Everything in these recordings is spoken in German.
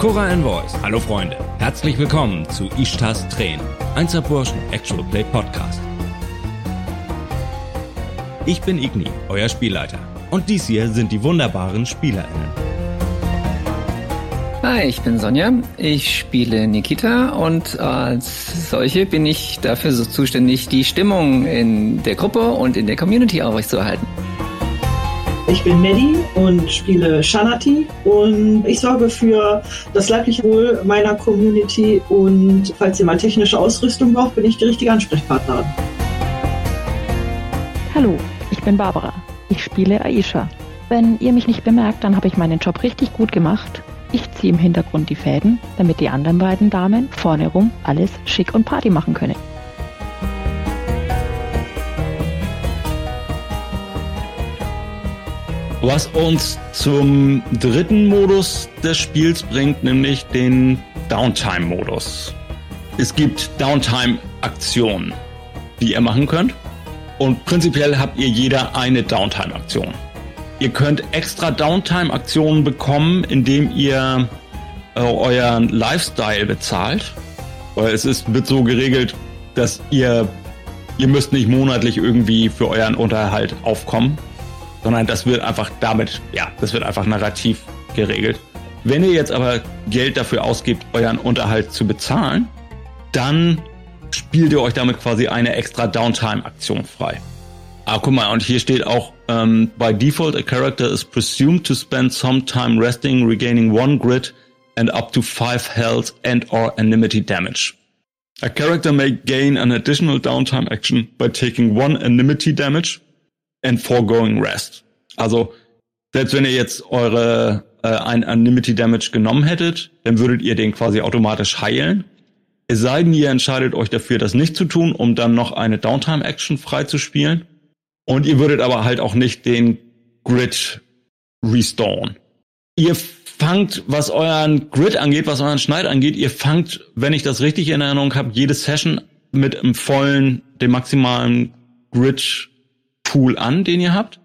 Cora and Voice. Hallo Freunde. Herzlich willkommen zu Ishtas Tränen. Einser Burschen Actual Play Podcast. Ich bin Igni, euer Spielleiter. Und dies hier sind die wunderbaren SpielerInnen. Hi, ich bin Sonja. Ich spiele Nikita und als solche bin ich dafür so zuständig, die Stimmung in der Gruppe und in der Community aufrechtzuerhalten. Ich bin Maddie und spiele Shanati und ich sorge für das leibliche Wohl meiner Community und falls ihr mal technische Ausrüstung braucht, bin ich die richtige Ansprechpartnerin. Hallo, ich bin Barbara. Ich spiele Aisha. Wenn ihr mich nicht bemerkt, dann habe ich meinen Job richtig gut gemacht. Ich ziehe im Hintergrund die Fäden, damit die anderen beiden Damen vorne rum alles schick und Party machen können. Was uns zum dritten Modus des Spiels bringt, nämlich den Downtime-Modus. Es gibt Downtime-Aktionen, die ihr machen könnt. Und prinzipiell habt ihr jeder eine Downtime-Aktion. Ihr könnt extra Downtime-Aktionen bekommen, indem ihr äh, euren Lifestyle bezahlt. Weil es ist, wird so geregelt, dass ihr, ihr müsst nicht monatlich irgendwie für euren Unterhalt aufkommen, sondern das wird einfach damit, ja, das wird einfach narrativ geregelt. Wenn ihr jetzt aber Geld dafür ausgibt, euren Unterhalt zu bezahlen, dann spielt ihr euch damit quasi eine extra Downtime-Aktion frei. Ah, guck mal, und hier steht auch, ähm, by default a character is presumed to spend some time resting, regaining one grit and up to five health and or enmity damage. A character may gain an additional downtime action by taking one enmity damage and foregoing rest. Also, selbst wenn ihr jetzt eure äh, ein Unlimited Damage genommen hättet, dann würdet ihr den quasi automatisch heilen. Es sei denn, ihr entscheidet euch dafür, das nicht zu tun, um dann noch eine Downtime-Action frei zu spielen. Und ihr würdet aber halt auch nicht den Grid restoren. Ihr fangt, was euren Grid angeht, was euren Schneid angeht, ihr fangt, wenn ich das richtig in Erinnerung habe, jede Session mit einem vollen, dem maximalen Grid Pool an, den ihr habt.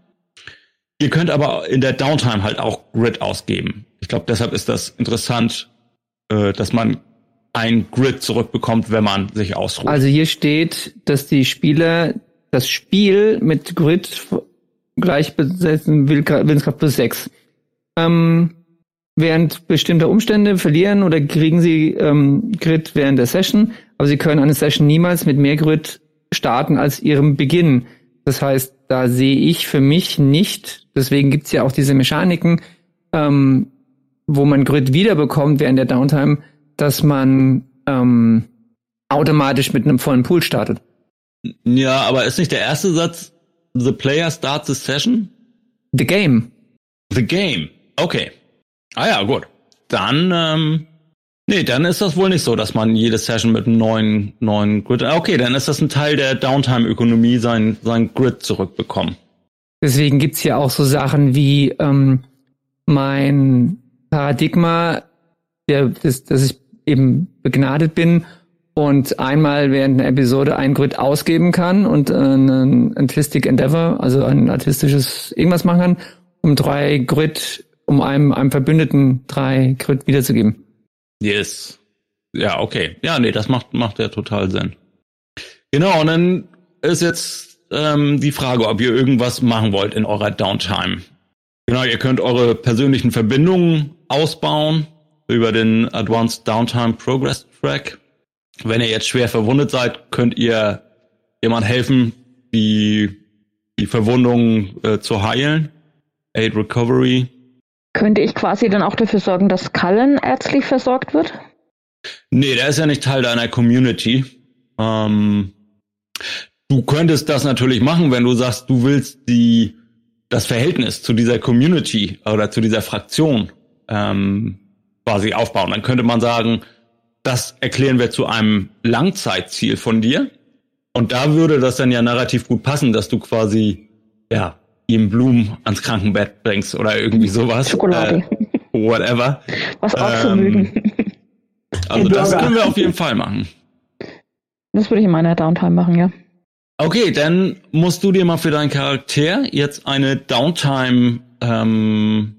Ihr könnt aber in der Downtime halt auch Grid ausgeben. Ich glaube, deshalb ist das interessant, äh, dass man ein Grid zurückbekommt, wenn man sich ausruht. Also hier steht, dass die Spieler das Spiel mit Grid gleich besetzen, Willenskraft plus 6. Ähm, während bestimmter Umstände verlieren oder kriegen sie ähm, Grid während der Session, aber sie können eine Session niemals mit mehr Grid starten als ihrem Beginn. Das heißt, da sehe ich für mich nicht, deswegen gibt's ja auch diese Mechaniken, ähm, wo man Grid wiederbekommt während der Downtime, dass man ähm, automatisch mit einem vollen Pool startet. Ja, aber ist nicht der erste Satz, the player starts the session? The game. The game. Okay. Ah ja, gut. Dann ähm, Nee, dann ist das wohl nicht so, dass man jede Session mit einem neuen, neuen Grid. Okay, dann ist das ein Teil der Downtime-Ökonomie, sein, sein Grid zurückbekommen. Deswegen gibt's ja auch so Sachen wie ähm, mein Paradigma, der, dass, dass ich eben begnadet bin und einmal während einer Episode ein Grid ausgeben kann und äh, ein Artistic Endeavor, also ein artistisches irgendwas machen kann, um drei Grid, um einem, einem Verbündeten drei Grid wiederzugeben. Yes. Ja, okay. Ja, nee, das macht, macht ja total Sinn. Genau, und dann ist jetzt ähm, die Frage, ob ihr irgendwas machen wollt in eurer Downtime. Genau, ihr könnt eure persönlichen Verbindungen ausbauen über den Advanced Downtime Progress Track. Wenn ihr jetzt schwer verwundet seid, könnt ihr jemand helfen, die, die Verwundungen äh, zu heilen. Aid Recovery könnte ich quasi dann auch dafür sorgen, dass Cullen ärztlich versorgt wird? Nee, der ist ja nicht Teil deiner Community. Ähm, du könntest das natürlich machen, wenn du sagst, du willst die das Verhältnis zu dieser Community oder zu dieser Fraktion ähm, quasi aufbauen. Dann könnte man sagen, das erklären wir zu einem Langzeitziel von dir. Und da würde das dann ja narrativ gut passen, dass du quasi ja ihm Blumen ans Krankenbett bringst oder irgendwie sowas. Schokolade. Äh, whatever. Was auch ähm, mögen. Also das können wir auf jeden Fall machen. Das würde ich in meiner Downtime machen, ja. Okay, dann musst du dir mal für deinen Charakter jetzt eine Downtime ähm,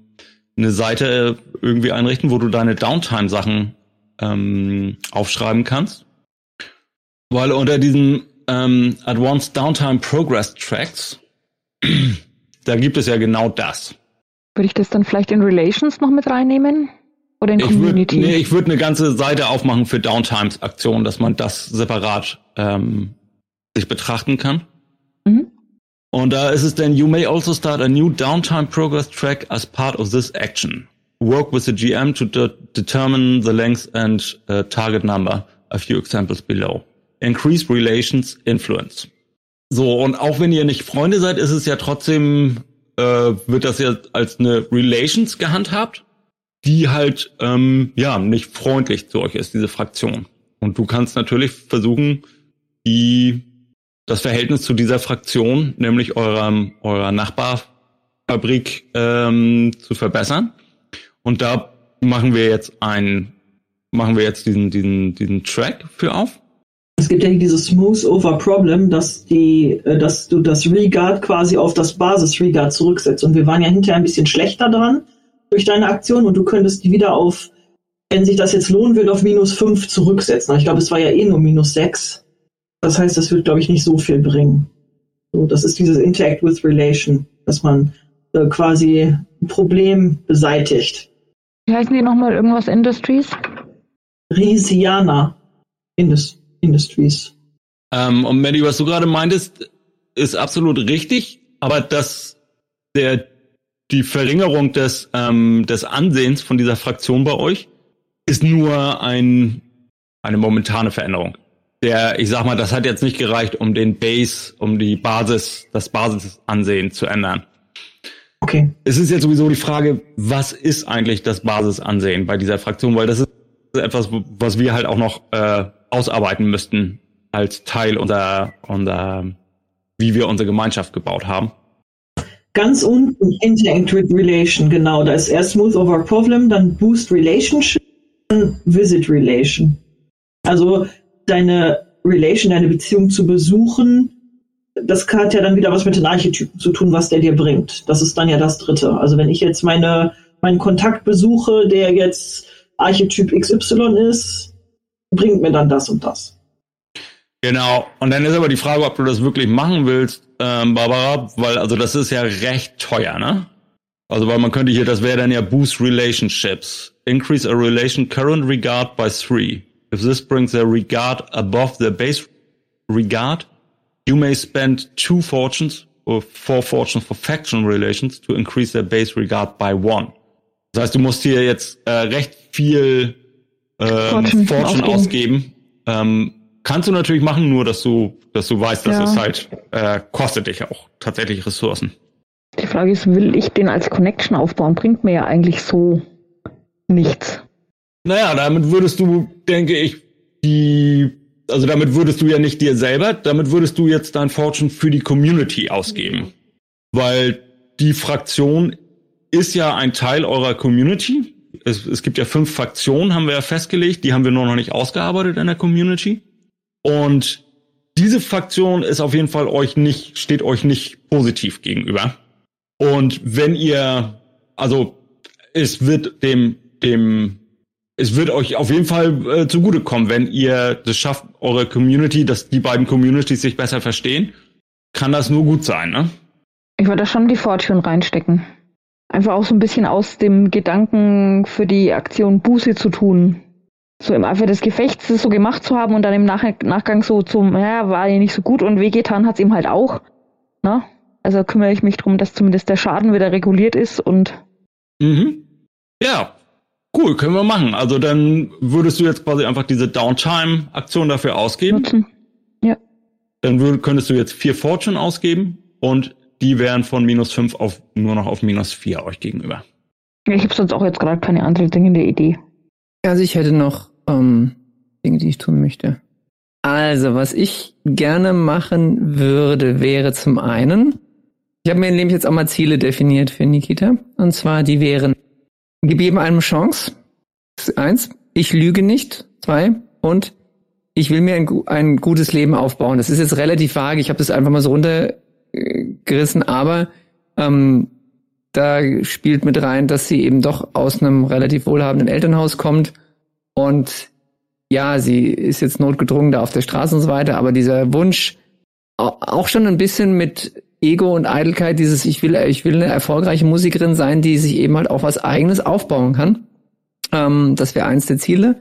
eine Seite irgendwie einrichten, wo du deine Downtime-Sachen ähm, aufschreiben kannst. Weil unter diesen ähm, Advanced Downtime Progress Tracks, da gibt es ja genau das. Würde ich das dann vielleicht in Relations noch mit reinnehmen? Oder in ich Community? Würd, nee, ich würde eine ganze Seite aufmachen für Downtimes-Aktionen, dass man das separat ähm, sich betrachten kann. Mhm. Und da ist es dann, you may also start a new downtime progress track as part of this action. Work with the GM to de determine the length and uh, target number. A few examples below. Increase relations influence. So, und auch wenn ihr nicht Freunde seid, ist es ja trotzdem, äh, wird das ja als eine Relations gehandhabt, die halt, ähm, ja, nicht freundlich zu euch ist, diese Fraktion. Und du kannst natürlich versuchen, die das Verhältnis zu dieser Fraktion, nämlich eurem, eurer Nachbarfabrik, ähm, zu verbessern. Und da machen wir jetzt ein, machen wir jetzt diesen, diesen, diesen Track für auf. Es gibt ja dieses Smooth Over Problem, dass die, äh, dass du das Regard quasi auf das Basis Regard zurücksetzt. Und wir waren ja hinterher ein bisschen schlechter dran durch deine Aktion und du könntest die wieder auf, wenn sich das jetzt lohnen will, auf minus fünf zurücksetzen. Ich glaube, es war ja eh nur minus sechs. Das heißt, das wird, glaube ich, nicht so viel bringen. So, das ist dieses Interact with Relation, dass man äh, quasi ein Problem beseitigt. Wie heißen die nochmal irgendwas Industries? Risiana Indus Industries. Ähm, und Mandy, was du gerade meintest, ist absolut richtig, aber dass der die Verringerung des ähm, des Ansehens von dieser Fraktion bei euch ist nur ein eine momentane Veränderung der, ich sag mal, das hat jetzt nicht gereicht, um den Base, um die Basis, das Basisansehen zu ändern. Okay. Es ist jetzt sowieso die Frage, was ist eigentlich das Basisansehen bei dieser Fraktion, weil das ist etwas, was wir halt auch noch äh, ausarbeiten müssten als Teil unserer, unserer, wie wir unsere Gemeinschaft gebaut haben. Ganz unten Interact with Relation, genau. Da ist erst Smooth over Problem, dann Boost Relationship, dann Visit Relation. Also deine Relation, deine Beziehung zu besuchen, das hat ja dann wieder was mit den Archetypen zu tun, was der dir bringt. Das ist dann ja das Dritte. Also wenn ich jetzt meine, meinen Kontakt besuche, der jetzt Archetyp XY ist, bringt mir dann das und das. Genau. Und dann ist aber die Frage, ob du das wirklich machen willst, ähm, Barbara, weil also das ist ja recht teuer, ne? Also weil man könnte hier, das wäre dann ja Boost Relationships. Increase a relation current regard by three. If this brings their regard above their base regard, you may spend two fortunes or four fortunes for faction relations to increase their base regard by one. Das heißt, du musst hier jetzt äh, recht viel ähm, Fortune, ausgeben. Ähm, kannst du natürlich machen, nur dass du, dass du weißt, dass ja. es halt äh, kostet dich auch tatsächlich Ressourcen. Die Frage ist, will ich den als Connection aufbauen? Bringt mir ja eigentlich so nichts. Naja, damit würdest du, denke ich, die, also damit würdest du ja nicht dir selber, damit würdest du jetzt dein Fortune für die Community ausgeben. Weil die Fraktion ist ja ein Teil eurer Community. Es, es gibt ja fünf Fraktionen, haben wir ja festgelegt, die haben wir nur noch nicht ausgearbeitet in der Community. Und diese Fraktion ist auf jeden Fall euch nicht, steht euch nicht positiv gegenüber. Und wenn ihr, also es wird dem, dem es wird euch auf jeden Fall äh, zugutekommen, wenn ihr das schafft, eure Community, dass die beiden Communities sich besser verstehen, kann das nur gut sein, ne? Ich würde da schon die Fortune reinstecken. Einfach auch so ein bisschen aus dem Gedanken für die Aktion Buße zu tun. So im Eifer des Gefechts das so gemacht zu haben und dann im Nach Nachgang so zum, ja, war ja nicht so gut und wehgetan hat es ihm halt auch. Ne? Also kümmere ich mich darum, dass zumindest der Schaden wieder reguliert ist und. Mhm. Ja, Cool, können wir machen. Also dann würdest du jetzt quasi einfach diese Downtime-Aktion dafür ausgeben. Nutzen. Ja. Dann würd, könntest du jetzt vier Fortune ausgeben und die wären von minus fünf auf nur noch auf minus vier euch gegenüber. Ich habe sonst auch jetzt gerade keine andere dringende Idee. Also ich hätte noch ähm, Dinge, die ich tun möchte. Also, was ich gerne machen würde, wäre zum einen, ich habe mir nämlich jetzt auch mal Ziele definiert für Nikita. Und zwar, die wären Gib jedem eine Chance. Eins. Ich lüge nicht. Zwei. Und ich will mir ein, ein gutes Leben aufbauen. Das ist jetzt relativ vage. Ich habe das einfach mal so runtergerissen, aber ähm, da spielt mit rein, dass sie eben doch aus einem relativ wohlhabenden Elternhaus kommt und ja, sie ist jetzt notgedrungen da auf der Straße und so weiter, aber dieser Wunsch auch schon ein bisschen mit Ego und Eitelkeit, dieses ich will, ich will eine erfolgreiche Musikerin sein, die sich eben halt auch was eigenes aufbauen kann. Ähm, das wäre eins der Ziele.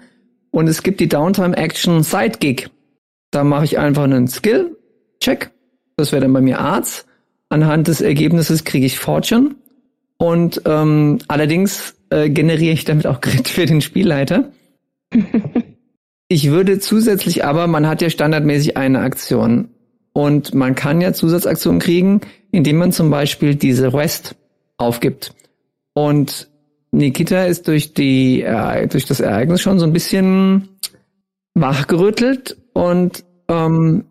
Und es gibt die Downtime Action Side Gig. Da mache ich einfach einen Skill Check. Das wäre dann bei mir Arts. Anhand des Ergebnisses kriege ich Fortune. Und ähm, allerdings äh, generiere ich damit auch Grid für den Spielleiter. ich würde zusätzlich aber, man hat ja standardmäßig eine Aktion. Und man kann ja Zusatzaktionen kriegen, indem man zum Beispiel diese Rest aufgibt. Und Nikita ist durch die, äh, durch das Ereignis schon so ein bisschen wachgerüttelt und ähm,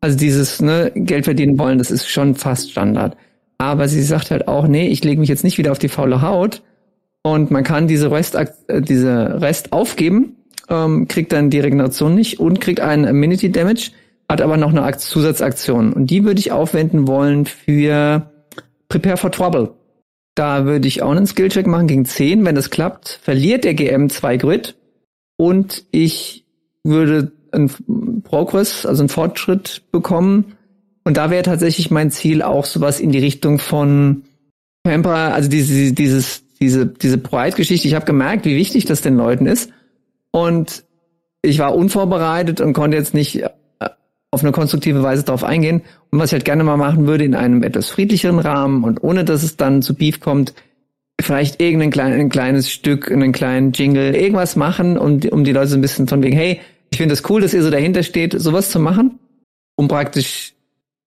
also dieses ne, Geld verdienen wollen, das ist schon fast Standard. Aber sie sagt halt auch, nee, ich lege mich jetzt nicht wieder auf die faule Haut und man kann diese Rest, äh, diese Rest aufgeben, ähm, kriegt dann die Regeneration nicht und kriegt einen Amenity Damage, hat aber noch eine Zusatzaktion und die würde ich aufwenden wollen für Prepare for Trouble. Da würde ich auch einen Skillcheck machen gegen 10. Wenn das klappt, verliert der GM zwei Grid und ich würde einen Progress, also einen Fortschritt bekommen. Und da wäre tatsächlich mein Ziel auch sowas in die Richtung von Pamper, also diese, dieses, diese, diese Pride-Geschichte. Ich habe gemerkt, wie wichtig das den Leuten ist. Und ich war unvorbereitet und konnte jetzt nicht äh, auf eine konstruktive Weise darauf eingehen. Und was ich halt gerne mal machen würde in einem etwas friedlicheren Rahmen und ohne dass es dann zu Beef kommt, vielleicht irgendein klein, ein kleines Stück, einen kleinen Jingle, irgendwas machen, um, um die Leute so ein bisschen von wegen, hey, ich finde es das cool, dass ihr so dahinter steht, sowas zu machen, um praktisch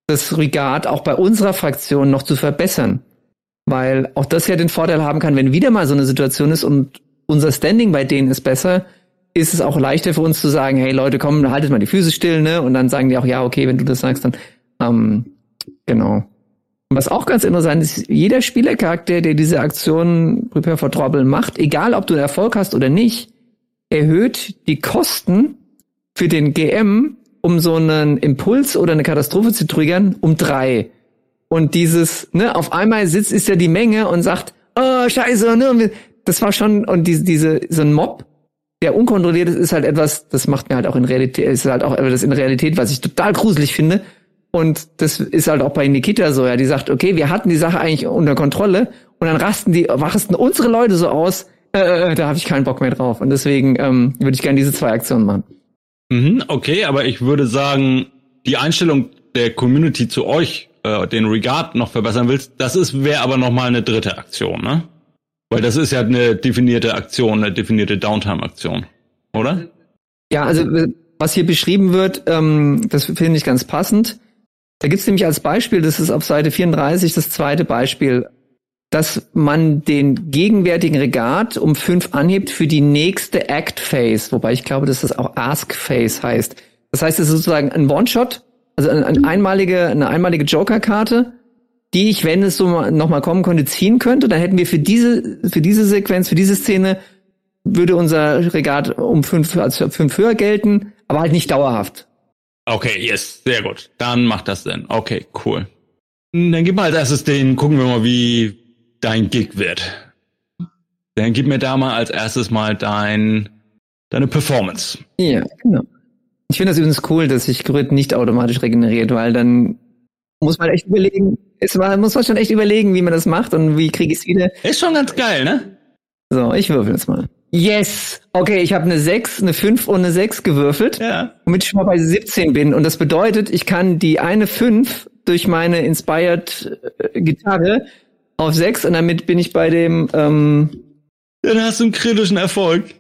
das Regat auch bei unserer Fraktion noch zu verbessern. Weil auch das ja den Vorteil haben kann, wenn wieder mal so eine Situation ist und unser Standing bei denen ist besser, ist es auch leichter für uns zu sagen, hey Leute, komm, haltet mal die Füße still, ne? Und dann sagen die auch, ja, okay, wenn du das sagst, dann ähm, genau. Und was auch ganz interessant ist, jeder Spielercharakter, der diese Aktion Prepare for Trouble macht, egal ob du Erfolg hast oder nicht, erhöht die Kosten für den GM, um so einen Impuls oder eine Katastrophe zu triggern, um drei. Und dieses, ne, auf einmal sitzt, ist ja die Menge und sagt, oh, scheiße, ne, das war schon, und diese, diese, so ein Mob, der unkontrolliert ist, ist halt etwas, das macht mir halt auch in Realität, ist halt auch etwas in Realität, was ich total gruselig finde. Und das ist halt auch bei Nikita so, ja, die sagt, okay, wir hatten die Sache eigentlich unter Kontrolle und dann rasten die, rasten unsere Leute so aus, äh, äh, äh da habe ich keinen Bock mehr drauf. Und deswegen ähm, würde ich gerne diese zwei Aktionen machen. Mhm, okay, aber ich würde sagen, die Einstellung der Community zu euch, äh, den Regard noch verbessern willst, das ist wäre aber noch mal eine dritte Aktion, ne? Weil das ist ja eine definierte Aktion, eine definierte Downtime-Aktion, oder? Ja, also was hier beschrieben wird, ähm, das finde ich ganz passend. Da gibt's nämlich als Beispiel, das ist auf Seite 34 das zweite Beispiel, dass man den gegenwärtigen Regat um fünf anhebt für die nächste Act Phase, wobei ich glaube, dass das auch Ask Phase heißt. Das heißt, es ist sozusagen ein One-Shot, also eine, eine einmalige, eine einmalige Joker-Karte, die ich, wenn es so nochmal kommen könnte, ziehen könnte. Dann hätten wir für diese, für diese Sequenz, für diese Szene, würde unser Regat um fünf, also fünf höher gelten, aber halt nicht dauerhaft. Okay, yes, sehr gut. Dann macht das Sinn. Okay, cool. Dann gib mal als erstes den, gucken wir mal, wie dein Gig wird. Dann gib mir da mal als erstes mal dein, deine Performance. Ja, genau. Ich finde das übrigens cool, dass sich Grid nicht automatisch regeneriert, weil dann muss man echt überlegen, es war, muss man schon echt überlegen, wie man das macht und wie kriege ich es wieder. Ist schon ganz geil, ne? So, ich würfel jetzt mal. Yes! Okay, ich habe eine 6, eine 5 und eine 6 gewürfelt, ja. womit ich schon mal bei 17 bin. Und das bedeutet, ich kann die eine 5 durch meine Inspired äh, Gitarre auf 6 und damit bin ich bei dem. Ähm, Dann hast du einen kritischen Erfolg.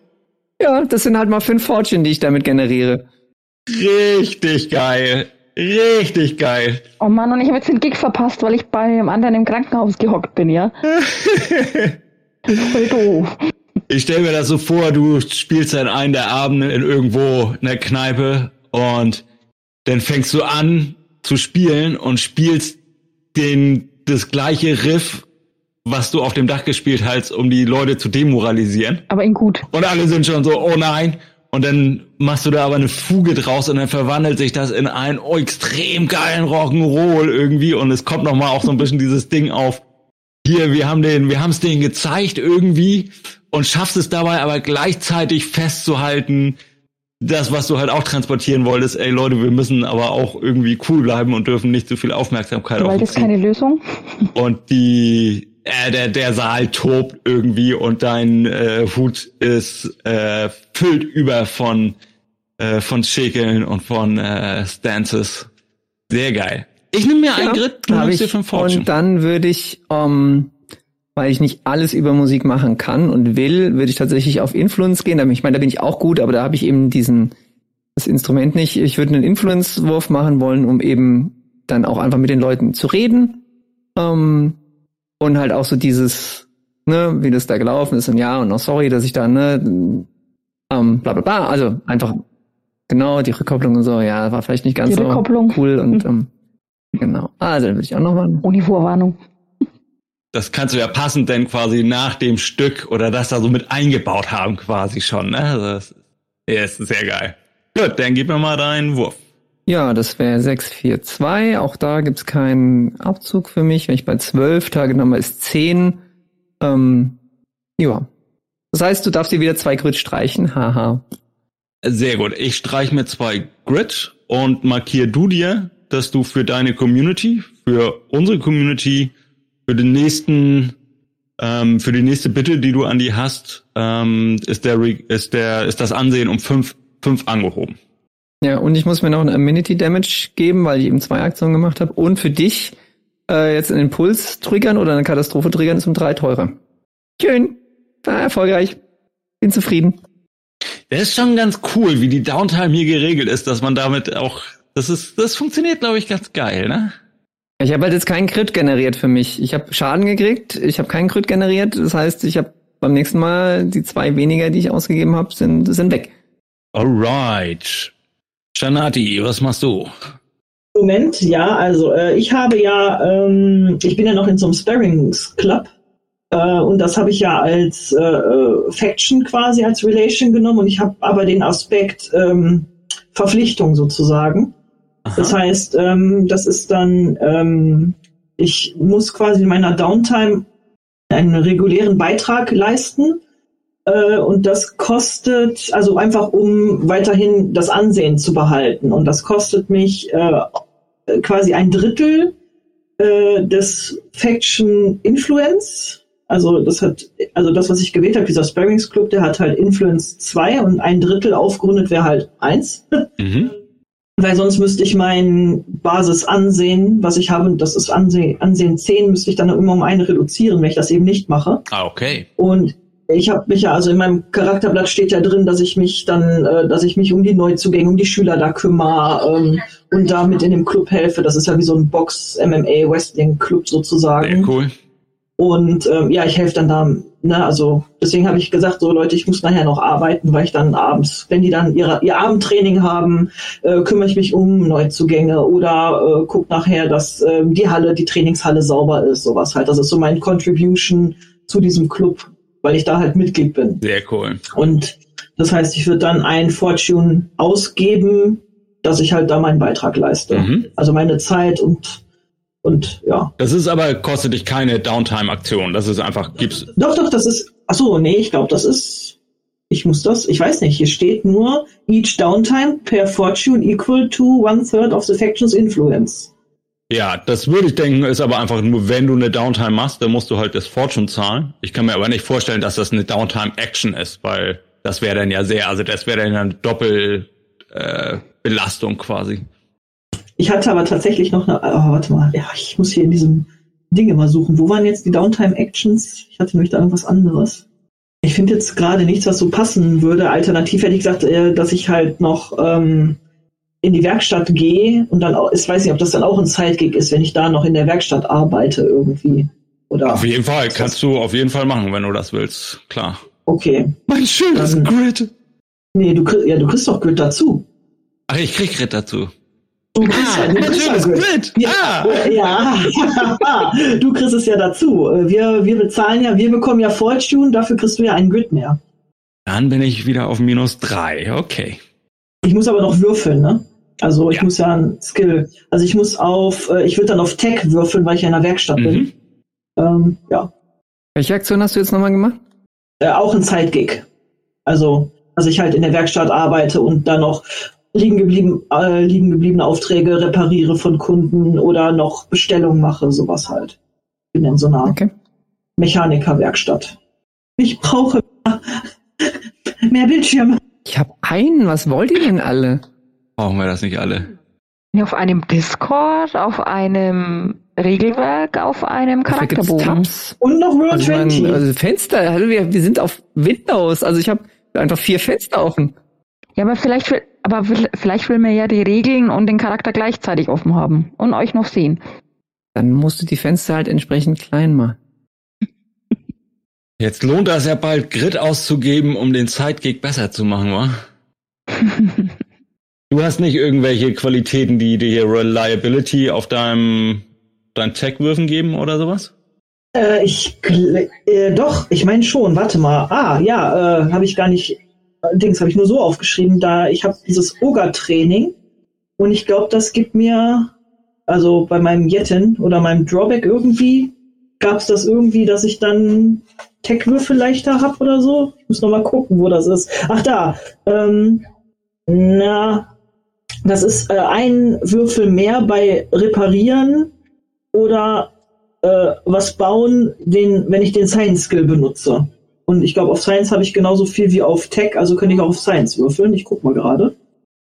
Ja, das sind halt mal 5 Fortune, die ich damit generiere. Richtig geil. Richtig geil. Oh Mann, und ich habe jetzt den Gig verpasst, weil ich bei dem anderen im Krankenhaus gehockt bin, ja? voll doof. Ich stelle mir das so vor, du spielst dann einen der Abende in irgendwo in der Kneipe und dann fängst du an zu spielen und spielst den das gleiche Riff, was du auf dem Dach gespielt hast, um die Leute zu demoralisieren. Aber in gut. Und alle sind schon so, oh nein. Und dann machst du da aber eine Fuge draus und dann verwandelt sich das in einen oh, extrem geilen Rock'n'Roll irgendwie und es kommt nochmal auch so ein bisschen dieses Ding auf. hier, wir haben den, wir haben es denen gezeigt irgendwie und schaffst es dabei aber gleichzeitig festzuhalten, das, was du halt auch transportieren wolltest, ey Leute, wir müssen aber auch irgendwie cool bleiben und dürfen nicht zu so viel Aufmerksamkeit Weil das keine Lösung. Und die, äh, der, der Saal tobt irgendwie und dein äh, Hut ist äh, füllt über von äh, von Schäkeln und von äh, Stances. Sehr geil. Ich nehme mir einen Grit, du nimmst dir fünf Fortune. Und dann würde ich, ähm, weil ich nicht alles über Musik machen kann und will, würde ich tatsächlich auf Influence gehen. Ich meine, da bin ich auch gut, aber da habe ich eben diesen das Instrument nicht. Ich würde einen Influence-Wurf machen wollen, um eben dann auch einfach mit den Leuten zu reden. Ähm, und halt auch so dieses, ne, wie das da gelaufen ist und ja, und noch sorry, dass ich da, ne, ähm, bla bla bla. Also einfach genau die Rückkopplung und so, ja, war vielleicht nicht ganz so cool und ähm, genau. Also dann würde ich auch noch mal. Ohne Vorwarnung das kannst du ja passend denn quasi nach dem Stück oder das da so mit eingebaut haben quasi schon. Ne? Also das ja, ist sehr geil. Gut, dann gib mir mal deinen Wurf. Ja, das wäre 642. Auch da gibt's keinen Abzug für mich. Wenn ich bei 12 Tage nochmal ist 10. Ähm, ja. Das heißt, du darfst dir wieder zwei Grid streichen. Haha. Sehr gut. Ich streich mir zwei Grid und markier du dir, dass du für deine Community, für unsere Community für den nächsten, ähm, für die nächste Bitte, die du an die hast, ähm, ist der, ist der, ist das Ansehen um fünf, fünf angehoben. Ja, und ich muss mir noch ein Amenity Damage geben, weil ich eben zwei Aktionen gemacht habe. Und für dich äh, jetzt einen Impuls triggern oder eine Katastrophe triggern ist um drei teurer. Schön. War erfolgreich. Bin zufrieden. Das ist schon ganz cool, wie die Downtime hier geregelt ist, dass man damit auch, das ist, das funktioniert, glaube ich, ganz geil, ne? Ich habe halt jetzt keinen Crit generiert für mich. Ich habe Schaden gekriegt, ich habe keinen Crit generiert. Das heißt, ich habe beim nächsten Mal die zwei weniger, die ich ausgegeben habe, sind, sind weg. Alright. Shanati, was machst du? Moment, ja, also äh, ich habe ja, ähm, ich bin ja noch in so einem Sparrings Club äh, und das habe ich ja als äh, äh Faction quasi als Relation genommen und ich habe aber den Aspekt ähm, Verpflichtung sozusagen. Aha. Das heißt, ähm, das ist dann, ähm, ich muss quasi in meiner Downtime einen regulären Beitrag leisten. Äh, und das kostet, also einfach um weiterhin das Ansehen zu behalten. Und das kostet mich äh, quasi ein Drittel äh, des Faction Influence. Also das hat, also das, was ich gewählt habe, dieser Sparrings Club, der hat halt Influence 2 und ein Drittel aufgerundet wäre halt 1. Mhm. Weil sonst müsste ich mein Basisansehen, was ich habe, das ist Ansehen, Ansehen 10, müsste ich dann immer um eine reduzieren, wenn ich das eben nicht mache. Ah, okay. Und ich habe mich ja, also in meinem Charakterblatt steht ja drin, dass ich mich dann, äh, dass ich mich um die Neuzugänge, um die Schüler da kümmere ähm, und damit in dem Club helfe. Das ist ja wie so ein Box-MMA-Wrestling-Club sozusagen. Sehr cool. Und ähm, ja, ich helfe dann da, ne, also deswegen habe ich gesagt, so Leute, ich muss nachher noch arbeiten, weil ich dann abends, wenn die dann ihre, ihr Abendtraining haben, äh, kümmere ich mich um Neuzugänge oder äh, guck nachher, dass äh, die Halle, die Trainingshalle sauber ist, sowas halt. Das ist so mein Contribution zu diesem Club, weil ich da halt Mitglied bin. Sehr cool. Und das heißt, ich würde dann ein Fortune ausgeben, dass ich halt da meinen Beitrag leiste. Mhm. Also meine Zeit und und ja. Das ist aber, kostet dich keine Downtime-Aktion. Das ist einfach, gibt's. Doch, doch, das ist. Achso, nee, ich glaube, das ist. Ich muss das, ich weiß nicht, hier steht nur each downtime per fortune equal to one third of the faction's influence. Ja, das würde ich denken, ist aber einfach nur, wenn du eine Downtime machst, dann musst du halt das Fortune zahlen. Ich kann mir aber nicht vorstellen, dass das eine Downtime-Action ist, weil das wäre dann ja sehr, also das wäre dann eine Doppelbelastung äh, quasi. Ich hatte aber tatsächlich noch eine, oh, warte mal, ja, ich muss hier in diesem Dinge mal suchen. Wo waren jetzt die Downtime-Actions? Ich hatte nämlich da irgendwas anderes. Ich finde jetzt gerade nichts, was so passen würde. Alternativ hätte ich gesagt, äh, dass ich halt noch ähm, in die Werkstatt gehe und dann auch, ich weiß nicht, ob das dann auch ein Zeitgig ist, wenn ich da noch in der Werkstatt arbeite irgendwie. Oder auf jeden Fall, kannst du auf jeden Fall machen, wenn du das willst, klar. Okay. Mein schönes Grid. Nee, du kriegst, ja, du kriegst doch Grid dazu. Ach, ich krieg Grid dazu. Du kriegst ah, ja, du kriegst Grid. Ja, ah. ja. du kriegst es ja dazu. Wir, wir bezahlen ja, wir bekommen ja Fortune, dafür kriegst du ja einen Grid mehr. Dann bin ich wieder auf minus drei, okay. Ich muss aber noch würfeln, ne? Also ich ja. muss ja ein Skill. Also ich muss auf, äh, ich würde dann auf Tech würfeln, weil ich ja in der Werkstatt mhm. bin. Ähm, ja. Welche Aktion hast du jetzt nochmal gemacht? Äh, auch ein Zeitgig. Also, dass ich halt in der Werkstatt arbeite und dann noch liegen, geblieben, äh, liegen gebliebene Aufträge repariere von Kunden oder noch Bestellungen mache, sowas halt. Bin in so einer Okay. Mechanikerwerkstatt. Ich brauche mehr, mehr Bildschirme. Ich habe einen. Was wollt ihr denn alle? Brauchen wir das nicht alle? Auf einem Discord, auf einem Regelwerk, auf einem Charakterbogen. Und noch Roll Also, mein, 20. also Fenster. Hallo, wir, wir sind auf Windows. Also ich habe einfach vier Fenster offen. Ja, aber vielleicht will, aber vielleicht will man ja die Regeln und den Charakter gleichzeitig offen haben und euch noch sehen. Dann musst du die Fenster halt entsprechend klein machen. Jetzt lohnt das ja bald Grid auszugeben, um den Sidekick besser zu machen, wa? Du hast nicht irgendwelche Qualitäten, die dir hier Reliability auf deinem deinen Tech-Würfen geben oder sowas? Äh, ich äh, doch, ich meine schon. Warte mal. Ah, ja, äh, habe ich gar nicht. äh, Dings habe ich nur so aufgeschrieben. Da ich habe dieses Oga-Training und ich glaube, das gibt mir also bei meinem Jetten oder meinem Drawback irgendwie gab es das irgendwie, dass ich dann Tech-Würfel leichter habe oder so. Ich muss noch mal gucken, wo das ist. Ach da. Ähm, na, das ist äh, ein Würfel mehr bei Reparieren oder äh, was bauen, den, wenn ich den Science Skill benutze. Und ich glaube, auf Science habe ich genauso viel wie auf Tech, also könnte ich auch auf Science würfeln. Ich guck mal gerade.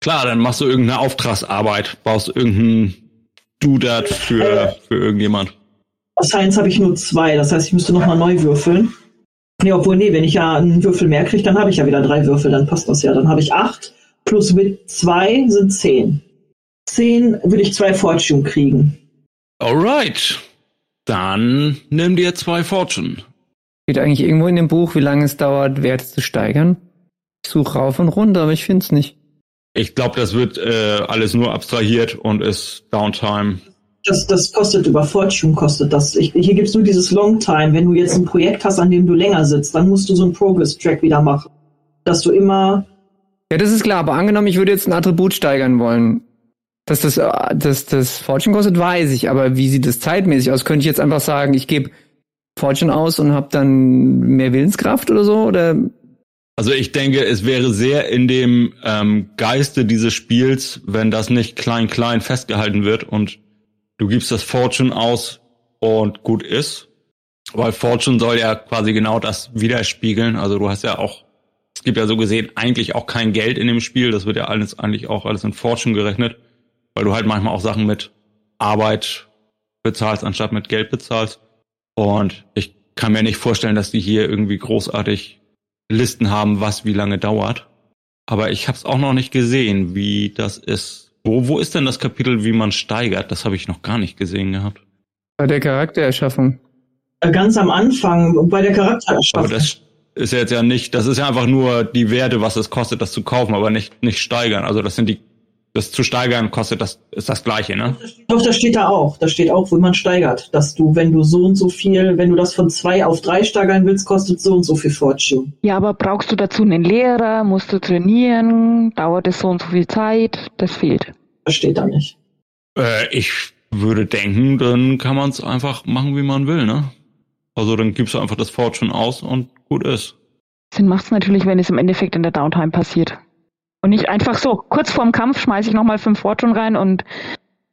Klar, dann machst du irgendeine Auftragsarbeit, baust irgendeinen Dudat für, für irgendjemand. Auf Science habe ich nur zwei, das heißt, ich müsste nochmal neu würfeln. Nee, obwohl, nee, wenn ich ja einen Würfel mehr kriege, dann habe ich ja wieder drei Würfel, dann passt das ja. Dann habe ich acht plus Wit zwei sind zehn. Zehn würde ich zwei Fortune kriegen. Alright. Dann nimm dir zwei Fortune. Steht eigentlich irgendwo in dem Buch, wie lange es dauert, Werte zu steigern? Ich suche rauf und runter, aber ich finde es nicht. Ich glaube, das wird äh, alles nur abstrahiert und ist Downtime. Das, das kostet über Fortune, kostet das. Ich, hier gibt's nur dieses Long Time. Wenn du jetzt ein Projekt hast, an dem du länger sitzt, dann musst du so einen Progress-Track wieder machen. Dass du immer Ja, das ist klar, aber angenommen, ich würde jetzt ein Attribut steigern wollen. Dass das, äh, das, das Fortune kostet, weiß ich, aber wie sieht das zeitmäßig aus? Könnte ich jetzt einfach sagen, ich gebe Fortune aus und habe dann mehr Willenskraft oder so? Oder Also ich denke, es wäre sehr in dem ähm, Geiste dieses Spiels, wenn das nicht klein klein festgehalten wird und du gibst das Fortune aus und gut ist. Weil Fortune soll ja quasi genau das widerspiegeln. Also du hast ja auch, gibt ja so gesehen eigentlich auch kein Geld in dem Spiel. Das wird ja alles eigentlich auch alles in Fortune gerechnet, weil du halt manchmal auch Sachen mit Arbeit bezahlst, anstatt mit Geld bezahlst. Und ich kann mir nicht vorstellen, dass die hier irgendwie großartig Listen haben, was wie lange dauert. Aber ich habe es auch noch nicht gesehen, wie das ist. Wo, wo ist denn das Kapitel, wie man steigert? Das habe ich noch gar nicht gesehen gehabt. bei der Charaktererschaffung? äh, ganz am Anfang bei der Aber Charaktererschaffung. das ist ja jetzt ja nicht, das ist ja einfach nur die Werte, was es kostet, das zu kaufen, aber nicht, nicht steigern. Also das sind die, das zu steigern kostet, das ist das gleiche, ne? Doch, das steht da auch. Da steht auch, wo man steigert. Dass du, wenn du so und so viel, wenn du das von zwei auf drei steigern willst, kostet so und so viel Fortune. Ja, aber brauchst du dazu einen Lehrer? Musst du trainieren? Dauert es so und so viel Zeit? Das fehlt. Das steht da nicht. Äh, ich würde denken, dann kann man es einfach machen, wie man will, ne? Also dann gibst du einfach das Fortune aus und gut ist. Sinn macht's natürlich, wenn es im Endeffekt in der Downtime passiert. Und nicht einfach so, kurz vorm Kampf schmeiße ich nochmal fünf Fortune rein und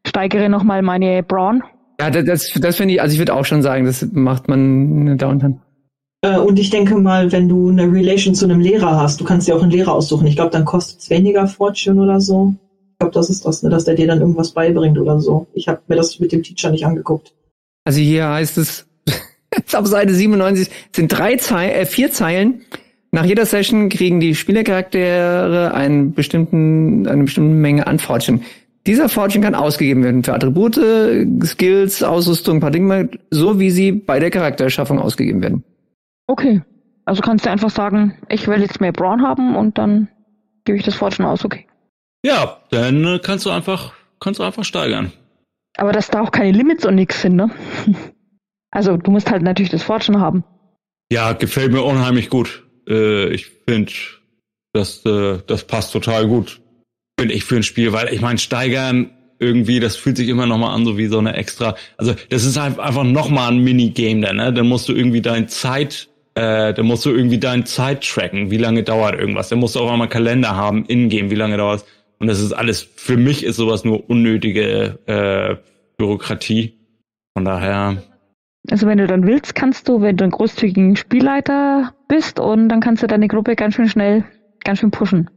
steigere nochmal meine Brawn. Ja, das, das, das finde ich, also ich würde auch schon sagen, das macht man eine Downtime. Äh, und ich denke mal, wenn du eine Relation zu einem Lehrer hast, du kannst dir auch einen Lehrer aussuchen. Ich glaube, dann kostet es weniger Fortune oder so. Ich glaube, das ist das, ne, dass der dir dann irgendwas beibringt oder so. Ich habe mir das mit dem Teacher nicht angeguckt. Also hier heißt es, auf Seite 97 sind drei Zei äh, vier Zeilen. Nach jeder Session kriegen die Spielercharaktere einen bestimmten, eine bestimmte Menge an Fortune. Dieser Fortune kann ausgegeben werden für Attribute, Skills, Ausrüstung, Paradigma, so wie sie bei der Charaktererschaffung ausgegeben werden. Okay. Also kannst du einfach sagen, ich will jetzt mehr Brawn haben und dann gebe ich das Fortune aus, okay. Ja, dann kannst du einfach, kannst du einfach steigern. Aber dass da auch keine Limits und nix sind, ne? Also du musst halt natürlich das Fortune haben. Ja, gefällt mir unheimlich gut. Äh, ich finde, das, äh, das passt total gut. Finde ich für ein Spiel, weil ich meine, steigern irgendwie, das fühlt sich immer noch mal an, so wie so eine extra, also das ist halt einfach noch mal ein Minigame da, ne? Dann musst du irgendwie dein Zeit, äh, dann musst du irgendwie dein Zeit tracken, wie lange dauert irgendwas. Dann musst du auch einmal Kalender haben, in-game, wie lange dauert Und das ist alles, für mich ist sowas nur unnötige äh, Bürokratie. Von daher. Also wenn du dann willst, kannst du, wenn du ein großzügigen Spielleiter bist und dann kannst du deine Gruppe ganz schön schnell, ganz schön pushen.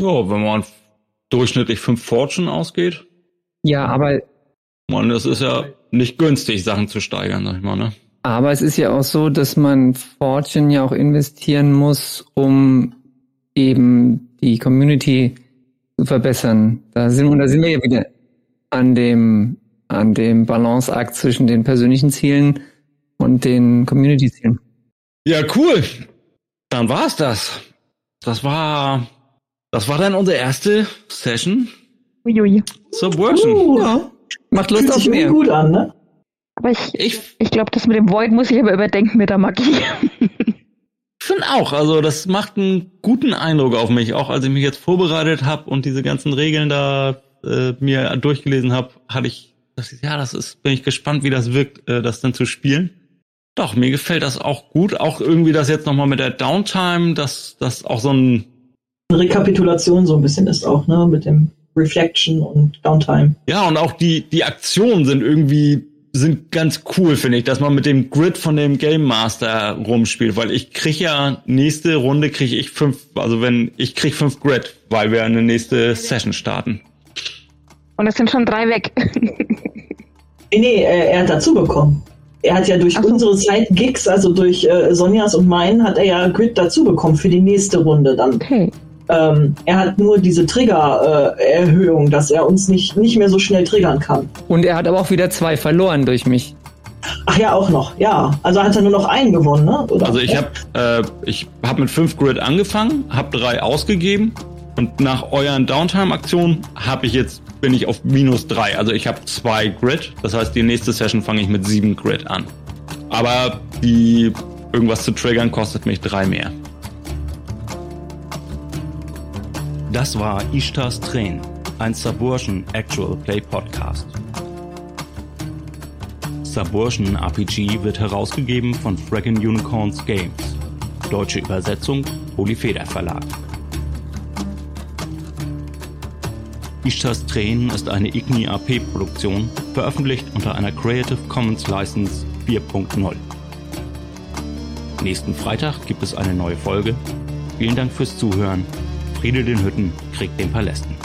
Ja, wenn man durchschnittlich fünf Fortune ausgeht. Ja, aber. Man, das ist ja nicht günstig, Sachen zu steigern, sag ich mal, ne? Aber es ist ja auch so, dass man Fortune ja auch investieren muss, um eben die Community zu verbessern. Da sind, und da sind wir ja wieder an dem, an dem Balanceakt zwischen den persönlichen Zielen und den Community-Zielen. Ja, cool. Dann war's das. Das war, das war dann unsere erste Session. Uiui. Subversion. Uh, ja. Macht Lust Fühlt auf sich mehr. gut an, ne? Aber ich, Ich ich glaube, das mit dem Void muss ich aber überdenken mit der Magie. finde auch, also das macht einen guten Eindruck auf mich. Auch als ich mich jetzt vorbereitet habe und diese ganzen Regeln da äh, mir durchgelesen habe, hatte ich, das ja, das ist, bin ich gespannt, wie das wirkt, äh, das dann zu spielen. Doch, mir gefällt das auch gut. Auch irgendwie das jetzt nochmal mit der Downtime, dass das auch so ein, Eine Rekapitulation so ein bisschen ist auch, ne? Mit dem Reflection und Downtime. ja, und auch die, die Aktionen sind irgendwie, sind ganz cool, finde ich, dass man mit dem Grid von dem Game Master rumspielt, weil ich krieg ja, nächste Runde kriege ich fünf, also wenn, ich krieg fünf Grid, weil wir eine nächste Session starten. Und es sind schon drei weg. Nee, nee, äh, er hat dazu bekommen. Er hat ja durch so. unsere Side-Gigs, also durch äh, Sonjas und meinen, hat er ja Grid dazu bekommen für die nächste Runde dann. Okay. Ähm, er hat nur diese Trigger-Erhöhung, dass er uns nicht, nicht mehr so schnell triggern kann. Und er hat aber auch wieder zwei verloren durch mich. Ach ja, auch noch, ja. Also hat er nur noch einen gewonnen, ne? Oder? Also ich habe äh, ich hab mit fünf Grid angefangen, habe drei ausgegeben und nach euren Downtime-Aktionen habe ich jetzt bin ich auf minus drei. Also ich habe zwei Grid. Das heißt, die nächste Session fange ich mit sieben Grid an. Aber die irgendwas zu triggern kostet mich drei mehr. Das war Ishtars Train, ein Subversion Actual Play Podcast. Subversion RPG wird herausgegeben von Fraggin Unicorns Games. Deutsche Übersetzung Polyfeder Verlag. Ishtars Train ist eine Igni AP Produktion, veröffentlicht unter einer Creative Commons License 4.0. Nächsten Freitag gibt es eine neue Folge. Vielen Dank fürs Zuhören. Friede den Hütten, Krieg den Palästen.